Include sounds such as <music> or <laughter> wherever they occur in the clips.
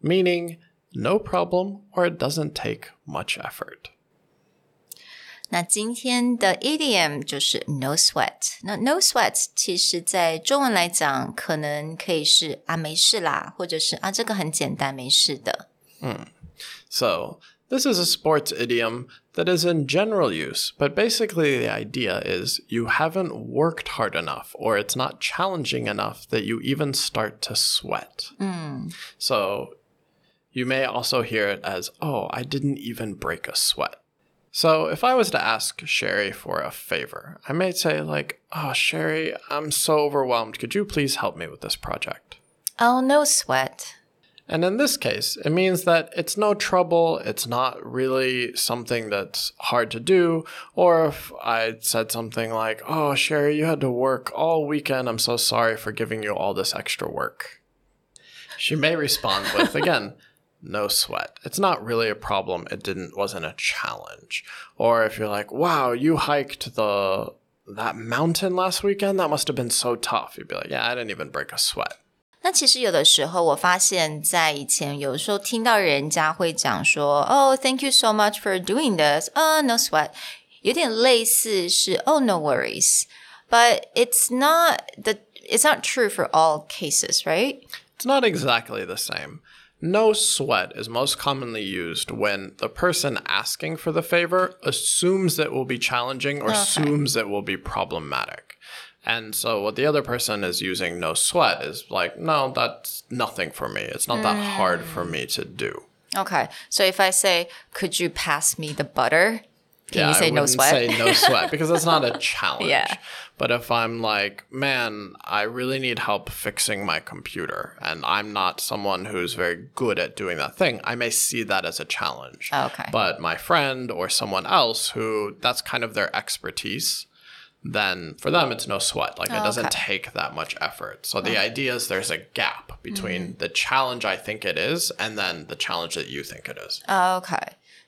meaning no problem or it doesn't take much effort. 那今天的 idiom 就是 no sweat。那 no sweat 其实在中文来讲，可能可以是啊没事啦，或者是啊这个很简单没事的。 So, this is a sports idiom that is in general use, but basically the idea is you haven't worked hard enough or it's not challenging enough that you even start to sweat. So, you may also hear it as, oh, I didn't even break a sweat. So, if I was to ask Sherry for a favor, I may say, like, oh, Sherry, I'm so overwhelmed. Could you please help me with this project? Oh no sweat。And in this case, it means that it's no trouble, it's not really something that's hard to do. Or if I said something like, Oh, Sherry, you had to work all weekend, I'm so sorry for giving you all this extra work. She may respond with, <laughs> again, no sweat. It's not really a problem. It didn't wasn't a challenge. Or if you're like, wow, you hiked the that mountain last weekend, that must have been so tough. You'd be like, yeah, I didn't even break a sweat. 那其实有的时候，我发现，在以前有时候听到人家会讲说，Oh, thank you so much for doing this. Oh, no sweat. 有点类似是 Oh, no worries. But it's not the it's not true for all cases, right? It's not exactly the same. No sweat is most commonly used when the person asking for the favor assumes it will be challenging or assumes it will be problematic. And so, what the other person is using no sweat is like, no, that's nothing for me. It's not that hard for mm. me to do. Okay. So if I say, "Could you pass me the butter?" Can you say I no wouldn't sweat? say no sweat because it's not a <laughs> challenge. Yeah. But if I'm like, man, I really need help fixing my computer, and I'm not someone who's very good at doing that thing, I may see that as a challenge. Okay. But my friend or someone else who that's kind of their expertise, then for them it's no sweat. Like it doesn't Okay. take that much effort. So the idea is there's a gap between the challenge I think it is and then the challenge that you think it is. OK，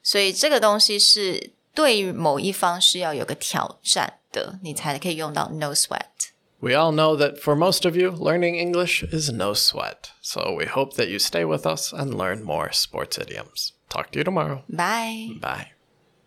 所以这个东西是 对于某一方是要有个挑战的，你才可以用到 no sweat。 We all know that for most of you, learning English is no sweat. So we hope that you stay with us and learn more sports idioms. Talk to you tomorrow. Bye. Bye.